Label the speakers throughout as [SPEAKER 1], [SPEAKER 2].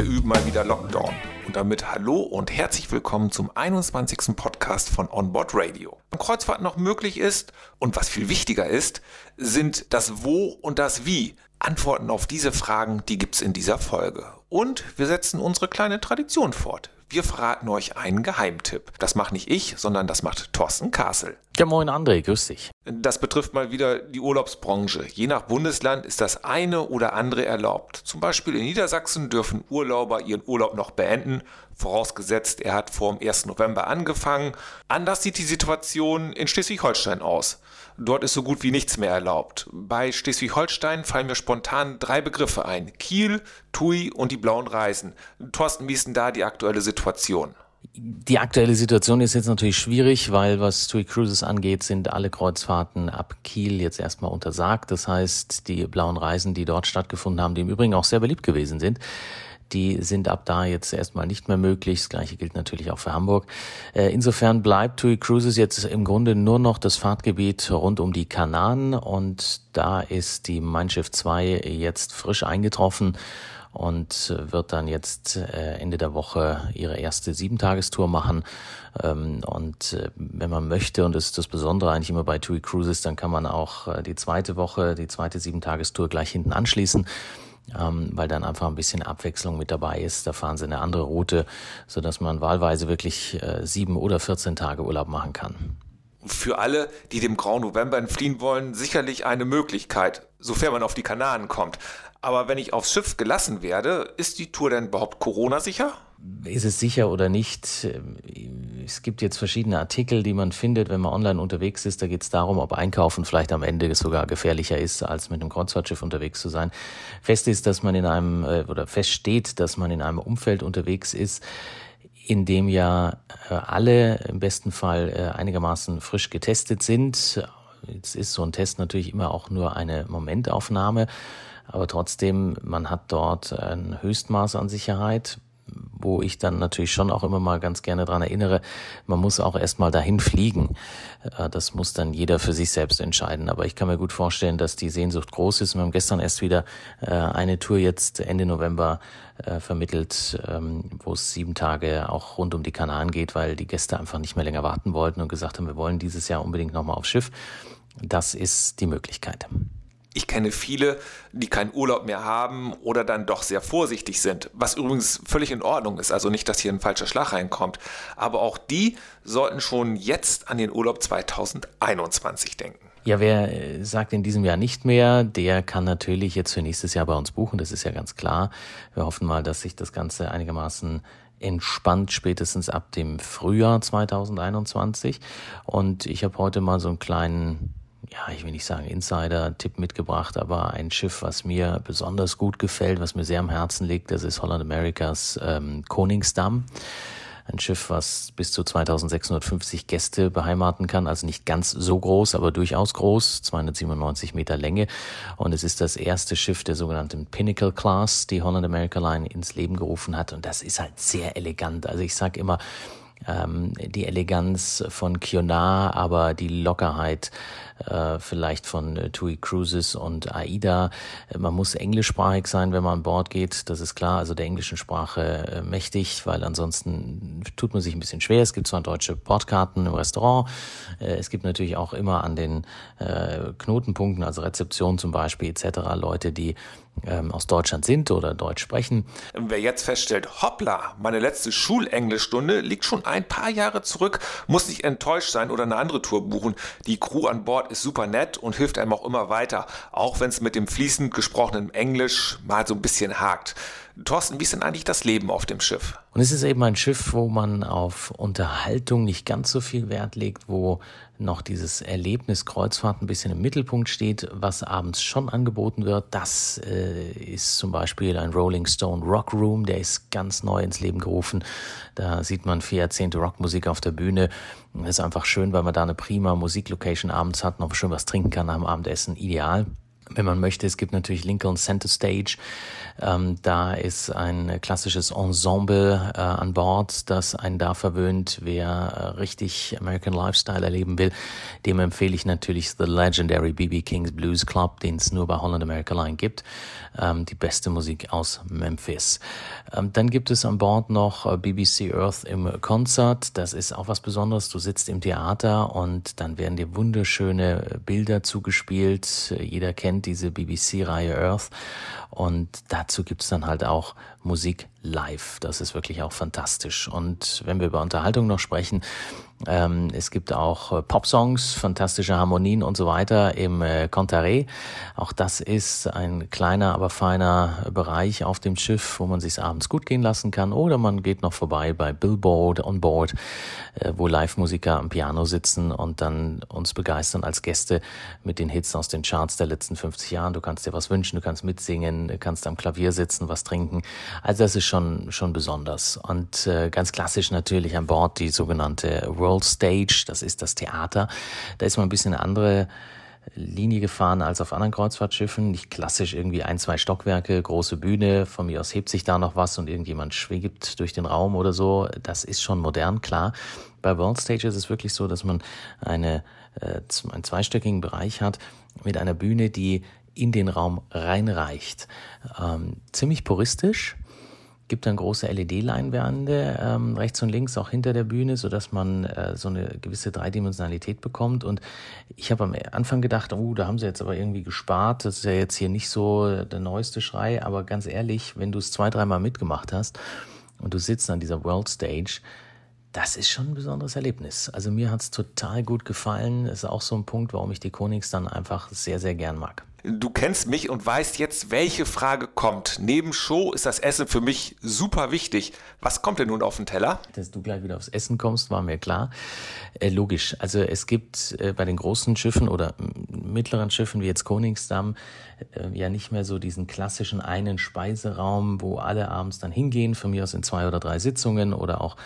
[SPEAKER 1] Wir üben mal wieder Lockdown. Und damit hallo und herzlich willkommen zum 21. Podcast von Onboard Radio. Wenn Kreuzfahrt noch möglich ist und was viel wichtiger ist, sind das Wo und das Wie. Antworten auf diese Fragen, die gibt's in dieser Folge. Und wir setzen unsere kleine Tradition fort. Wir verraten euch einen Geheimtipp. Das macht nicht ich, sondern das macht Thorsten Kassel.
[SPEAKER 2] Ja, moin André, grüß dich.
[SPEAKER 1] Das betrifft mal wieder die Urlaubsbranche. Je nach Bundesland ist das eine oder andere erlaubt. Zum Beispiel in Niedersachsen dürfen Urlauber ihren Urlaub noch beenden, vorausgesetzt er hat vor dem 1. November angefangen. Anders sieht die Situation in Schleswig-Holstein aus. Dort ist so gut wie nichts mehr erlaubt. Bei Schleswig-Holstein fallen mir spontan drei Begriffe ein. Kiel, Tui und die blauen Reisen. Thorsten, wie ist denn da die aktuelle Situation?
[SPEAKER 2] Die aktuelle Situation ist jetzt natürlich schwierig, weil was TUI Cruises angeht, sind alle Kreuzfahrten ab Kiel jetzt erstmal untersagt. Das heißt, die blauen Reisen, die dort stattgefunden haben, die im Übrigen auch sehr beliebt gewesen sind, die sind ab da jetzt erstmal nicht mehr möglich. Das gleiche gilt natürlich auch für Hamburg. Äh, insofern bleibt TUI Cruises jetzt im Grunde nur noch das Fahrtgebiet rund um die Kanaren und da ist die Mein Schiff 2 jetzt frisch eingetroffen und wird dann jetzt äh, Ende der Woche ihre erste Siebentagestour machen. Ähm, und äh, wenn man möchte, und das ist das Besondere eigentlich immer bei TUI Cruises, dann kann man auch die zweite Woche, die zweite Siebentagestour gleich hinten anschließen ähm, weil dann einfach ein bisschen Abwechslung mit dabei ist. Da fahren sie eine andere Route, so dass man wahlweise wirklich äh, sieben oder 14 Tage Urlaub machen kann.
[SPEAKER 1] Für alle, die dem Grauen November entfliehen wollen, sicherlich eine Möglichkeit, sofern man auf die Kanaren kommt. Aber wenn ich aufs Schiff gelassen werde, ist die Tour denn überhaupt Corona-sicher?
[SPEAKER 2] Ist es sicher oder nicht? Es gibt jetzt verschiedene Artikel, die man findet, wenn man online unterwegs ist. Da geht es darum, ob Einkaufen vielleicht am Ende sogar gefährlicher ist, als mit einem Kreuzfahrtschiff unterwegs zu sein. Fest ist, dass man in einem, äh, oder fest steht, dass man in einem Umfeld unterwegs ist, in dem ja äh, alle im besten Fall äh, einigermaßen frisch getestet sind. Jetzt ist so ein Test natürlich immer auch nur eine Momentaufnahme. Aber trotzdem, man hat dort ein Höchstmaß an Sicherheit, wo ich dann natürlich schon auch immer mal ganz gerne dran erinnere, man muss auch erstmal dahin fliegen. Äh, das muss dann jeder für sich selbst entscheiden. Aber ich kann mir gut vorstellen, dass die Sehnsucht groß ist. Wir haben gestern erst wieder äh, eine Tour jetzt Ende November äh, vermittelt, ähm, wo es sieben Tage auch rund um die Kanaren geht, weil die Gäste einfach nicht mehr länger warten wollten und gesagt haben, wir wollen dieses Jahr unbedingt nochmal aufs Schiff. Das ist die Möglichkeit.
[SPEAKER 1] Ich kenne viele, die keinen Urlaub mehr haben oder dann doch sehr vorsichtig sind, was übrigens völlig in Ordnung ist, also nicht, dass hier ein falscher Schlag reinkommt. Aber auch die sollten schon jetzt an den Urlaub 2021 denken.
[SPEAKER 2] Ja, wer äh, sagt in diesem Jahr nicht mehr, der kann natürlich jetzt für nächstes Jahr bei uns buchen, das ist ja ganz klar. Wir hoffen mal, dass sich das Ganze einigermaßen entspannt spätestens ab dem Frühjahr 2021. Und ich habe heute mal so einen kleinen ja, ich will nicht sagen Insider-Tipp mitgebracht, aber ein Schiff, was mir besonders gut gefällt, was mir sehr am Herzen liegt, das ist Holland Americas ähm, Koningsdamm. Ein Schiff, was bis zu 2650 Gäste beheimaten kann, also nicht ganz so groß, aber durchaus groß, 297 Meter Länge. Und es ist das erste Schiff der sogenannten Pinnacle Class, die Holland America Line ins Leben gerufen hat. Und das ist halt sehr elegant. Also ich sag immer, ähm, die Eleganz von Kionar, aber die Lockerheit äh, vielleicht von äh, TUI Cruises und AIDA. Äh, man muss englischsprachig sein, wenn man an Bord geht, das ist klar, also der englischen Sprache äh, mächtig, weil ansonsten tut man sich ein bisschen schwer. Es gibt zwar deutsche Bordkarten im Restaurant, äh, es gibt natürlich auch immer an den äh, Knotenpunkten, also Rezeption zum Beispiel etc., Leute, die ähm, aus Deutschland sind oder Deutsch sprechen.
[SPEAKER 1] Wer jetzt feststellt, hoppla, meine letzte Schulenglischstunde liegt schon ein paar Jahre zurück, muss nicht enttäuscht sein oder eine andere Tour buchen. Die Crew an Bord ist super nett und hilft einem auch immer weiter, auch wenn es mit dem fließend gesprochenen Englisch mal so ein bisschen hakt. Thorsten, wie ist denn eigentlich das Leben auf dem Schiff?
[SPEAKER 2] Und es ist eben ein Schiff, wo man auf Unterhaltung nicht ganz so viel Wert legt, wo noch dieses Erlebnis Kreuzfahrt ein bisschen im Mittelpunkt steht, was abends schon angeboten wird. Das äh, ist zum Beispiel ein Rolling Stone Rock Room, der ist ganz neu ins Leben gerufen. Da sieht man vier Jahrzehnte Rockmusik auf der Bühne. Das ist einfach schön, weil man da eine prima Musiklocation abends hat, noch schön was trinken kann dem Abendessen. Ideal. Wenn man möchte. Es gibt natürlich Lincoln Center Stage. Ähm, da ist ein klassisches Ensemble äh, an Bord, das einen da verwöhnt. Wer äh, richtig American Lifestyle erleben will, dem empfehle ich natürlich The Legendary BB King's Blues Club, den es nur bei Holland America Line gibt. Ähm, die beste Musik aus Memphis. Ähm, dann gibt es an Bord noch äh, BBC Earth im Konzert. Das ist auch was Besonderes. Du sitzt im Theater und dann werden dir wunderschöne Bilder zugespielt. Jeder kennt diese BBC-Reihe Earth. Und dazu gibt's dann halt auch Musik live. Das ist wirklich auch fantastisch. Und wenn wir über Unterhaltung noch sprechen, ähm, es gibt auch äh, Popsongs, fantastische Harmonien und so weiter im äh, Contaré. Auch das ist ein kleiner, aber feiner Bereich auf dem Schiff, wo man sich abends gut gehen lassen kann. Oder man geht noch vorbei bei Billboard on Board, äh, wo Live-Musiker am Piano sitzen und dann uns begeistern als Gäste mit den Hits aus den Charts der letzten 50 Jahren. Du kannst dir was wünschen, du kannst mitsingen, du kannst am Klavier sitzen, was trinken. Also das ist schon, schon besonders. Und äh, ganz klassisch natürlich an Bord die sogenannte World Stage, das ist das Theater. Da ist man ein bisschen eine andere Linie gefahren als auf anderen Kreuzfahrtschiffen. Nicht klassisch irgendwie ein, zwei Stockwerke, große Bühne, von mir aus hebt sich da noch was und irgendjemand schwebt durch den Raum oder so. Das ist schon modern, klar. Bei World Stage ist es wirklich so, dass man eine, äh, einen zweistöckigen Bereich hat mit einer Bühne, die in den Raum reinreicht. Ähm, ziemlich puristisch, gibt dann große LED-Leinwände ähm, rechts und links auch hinter der Bühne, so dass man äh, so eine gewisse Dreidimensionalität bekommt. Und ich habe am Anfang gedacht, oh, da haben sie jetzt aber irgendwie gespart. Das ist ja jetzt hier nicht so der neueste Schrei, aber ganz ehrlich, wenn du es zwei, dreimal mitgemacht hast und du sitzt an dieser World Stage, das ist schon ein besonderes Erlebnis. Also mir hat's total gut gefallen. Ist auch so ein Punkt, warum ich die Konings dann einfach sehr, sehr gern mag.
[SPEAKER 1] Du kennst mich und weißt jetzt, welche Frage kommt. Neben Show ist das Essen für mich super wichtig. Was kommt denn nun auf den Teller?
[SPEAKER 2] Dass du gleich wieder aufs Essen kommst, war mir klar. Äh, logisch. Also es gibt äh, bei den großen Schiffen oder mittleren Schiffen wie jetzt Koningsdamm ja nicht mehr so diesen klassischen einen Speiseraum, wo alle abends dann hingehen, von mir aus in zwei oder drei Sitzungen oder auch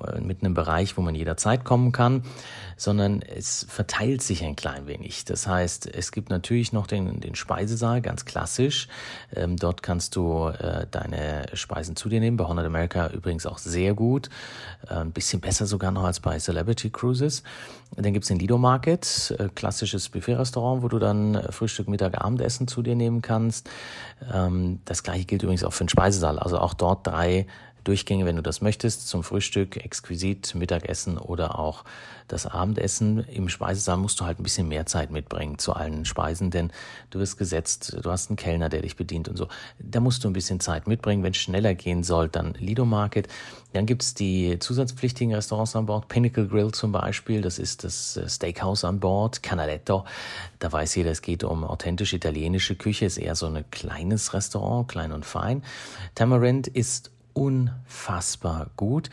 [SPEAKER 2] äh, mit einem Bereich, wo man jederzeit kommen kann, sondern es verteilt sich ein klein wenig. Das heißt, es gibt natürlich noch den, den Speisesaal, ganz klassisch. Ähm, dort kannst du äh, deine Speisen zu dir nehmen. Bei Honor America übrigens auch sehr gut. Äh, ein bisschen besser sogar noch als bei Celebrity Cruises. Dann gibt's den Lido Market, äh, klassisches Buffet-Restaurant, wo du dann äh, Frühstück, Mittag, Abendessen zu dir nehmen kannst. Ähm, das gleiche gilt übrigens auch für den Speisesaal. Also auch dort drei Durchgänge, wenn du das möchtest, zum Frühstück, exquisit, Mittagessen oder auch das Abendessen. Im Speisesaal musst du halt ein bisschen mehr Zeit mitbringen zu allen Speisen, denn du wirst gesetzt, du hast einen Kellner, der dich bedient und so. Da musst du ein bisschen Zeit mitbringen. Wenn es schneller gehen soll, dann Lido Market. Dann gibt's die zusatzpflichtigen Restaurants an Bord. Pinnacle Grill zum Beispiel, das ist das äh, Steakhouse an Bord. Canaletto, da weiß jeder, es geht um authentische italienische Küche, ist eher so ein kleines Restaurant, klein und fein. Tamarind ist unfassbar gut.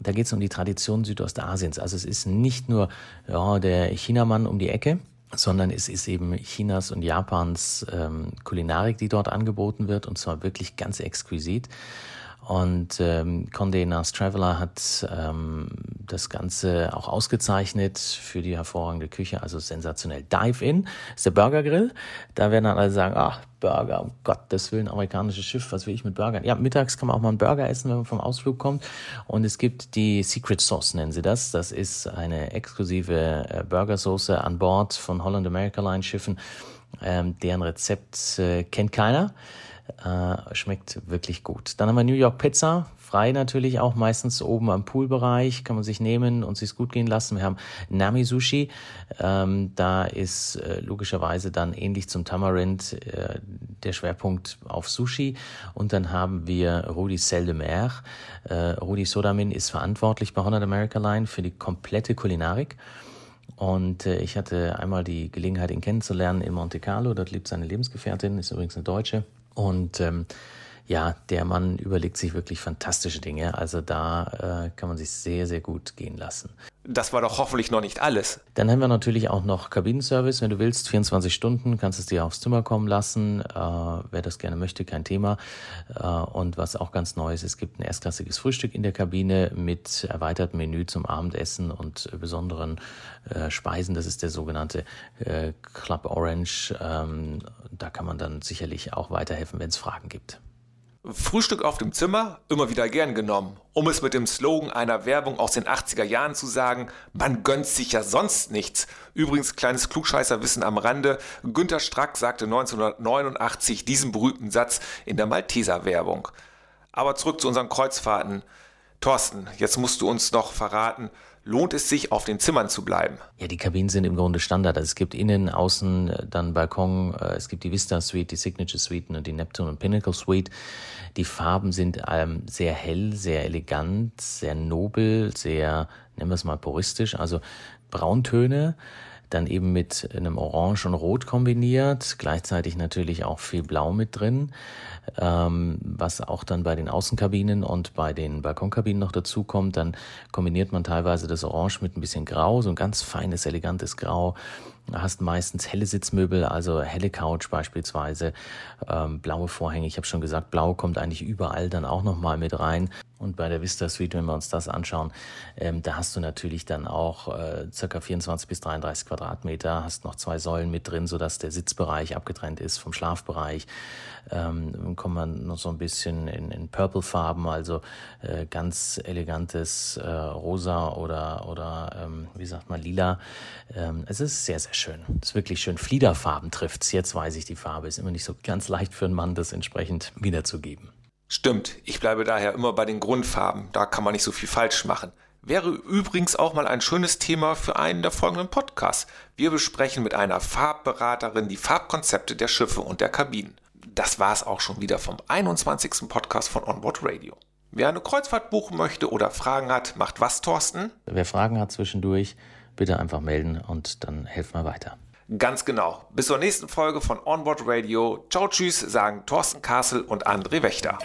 [SPEAKER 2] Da geht es um die Tradition Südostasiens. Also es ist nicht nur ja, der Chinamann um die Ecke, sondern es ist eben Chinas und Japans ähm, Kulinarik, die dort angeboten wird und zwar wirklich ganz exquisit. Und ähm, Condé Nast Traveler hat ähm, das Ganze auch ausgezeichnet für die hervorragende Küche, also sensationell. Dive In ist der Burger Grill. Da werden dann alle sagen, ach, Burger, um Gottes Willen, amerikanisches Schiff, was will ich mit Burgern? Ja, mittags kann man auch mal einen Burger essen, wenn man vom Ausflug kommt. Und es gibt die Secret Sauce, nennen sie das. Das ist eine exklusive äh, Burgersoße an Bord von Holland America Line Schiffen. Ähm, deren Rezept äh, kennt keiner. Äh, schmeckt wirklich gut. Dann haben wir New York Pizza, frei natürlich auch, meistens oben am Poolbereich, kann man sich nehmen und sich gut gehen lassen. Wir haben Nami Sushi, ähm, da ist äh, logischerweise dann ähnlich zum Tamarind äh, der Schwerpunkt auf Sushi. Und dann haben wir Rudi Sel de Mer. Äh, Rudi Sodamin ist verantwortlich bei Honor America Line für die komplette Kulinarik. Und äh, ich hatte einmal die Gelegenheit, ihn kennenzulernen in Monte Carlo. Dort lebt seine Lebensgefährtin, ist übrigens eine Deutsche. Und ähm, ja, der Mann überlegt sich wirklich fantastische Dinge. Also da äh, kann man sich sehr, sehr gut gehen lassen.
[SPEAKER 1] Das war doch hoffentlich noch nicht alles.
[SPEAKER 2] Dann haben wir natürlich auch noch Kabinenservice, wenn du willst, 24 Stunden, kannst es dir aufs Zimmer kommen lassen. Äh, wer das gerne möchte, kein Thema. Äh, und was auch ganz neu ist, es gibt ein erstklassiges Frühstück in der Kabine mit erweitertem Menü zum Abendessen und besonderen äh, Speisen. Das ist der sogenannte äh, Club Orange. Ähm, da kann man dann sicherlich auch weiterhelfen, wenn es Fragen gibt.
[SPEAKER 1] Frühstück auf dem Zimmer immer wieder gern genommen. Um es mit dem Slogan einer Werbung aus den 80er Jahren zu sagen, man gönnt sich ja sonst nichts. Übrigens, kleines Klugscheißerwissen am Rande, Günter Strack sagte 1989 diesen berühmten Satz in der Malteser-Werbung. Aber zurück zu unseren Kreuzfahrten. Thorsten, jetzt musst du uns noch verraten, lohnt es sich, auf den Zimmern zu bleiben?
[SPEAKER 2] Ja, die Kabinen sind im Grunde Standard. Also es gibt innen, außen äh, dann Balkon, äh, es gibt die Vista Suite, die Signature Suite und die Neptune und Pinnacle Suite. Die Farben sind ähm, sehr hell, sehr elegant, sehr nobel, sehr, nennen wir es mal puristisch, also Brauntöne dann eben mit einem Orange und Rot kombiniert, gleichzeitig natürlich auch viel Blau mit drin, ähm, was auch dann bei den Außenkabinen und bei den Balkonkabinen noch dazu kommt. Dann kombiniert man teilweise das Orange mit ein bisschen Grau, so ein ganz feines, elegantes Grau hast meistens helle Sitzmöbel, also helle Couch beispielsweise, ähm, blaue Vorhänge. Ich habe schon gesagt, blau kommt eigentlich überall dann auch nochmal mit rein. Und bei der Vista Suite, wenn wir uns das anschauen, ähm, da hast du natürlich dann auch äh, circa 24 bis 33 Quadratmeter, hast noch zwei Säulen mit drin, sodass der Sitzbereich abgetrennt ist vom Schlafbereich. Ähm, kommt man noch so ein bisschen in, in Purple-Farben, also äh, ganz elegantes äh, Rosa oder, oder ähm, wie sagt man, Lila. Ähm, es ist sehr, sehr schön. Es ist wirklich schön. Fliederfarben trifft's. Jetzt weiß ich die Farbe. Ist immer nicht so ganz leicht für einen Mann, das entsprechend wiederzugeben.
[SPEAKER 1] Stimmt, ich bleibe daher immer bei den Grundfarben, da kann man nicht so viel falsch machen. Wäre übrigens auch mal ein schönes Thema für einen der folgenden Podcasts. Wir besprechen mit einer Farbberaterin die Farbkonzepte der Schiffe und der Kabinen. Das war es auch schon wieder vom 21. Podcast von Onboard Radio. Wer eine Kreuzfahrt buchen möchte oder Fragen hat, macht was, Thorsten?
[SPEAKER 2] Wer Fragen hat zwischendurch, bitte einfach melden und dann helfen wir weiter.
[SPEAKER 1] Ganz genau. Bis zur nächsten Folge von Onboard Radio. Ciao, tschüss, sagen Thorsten Kassel und André Wächter.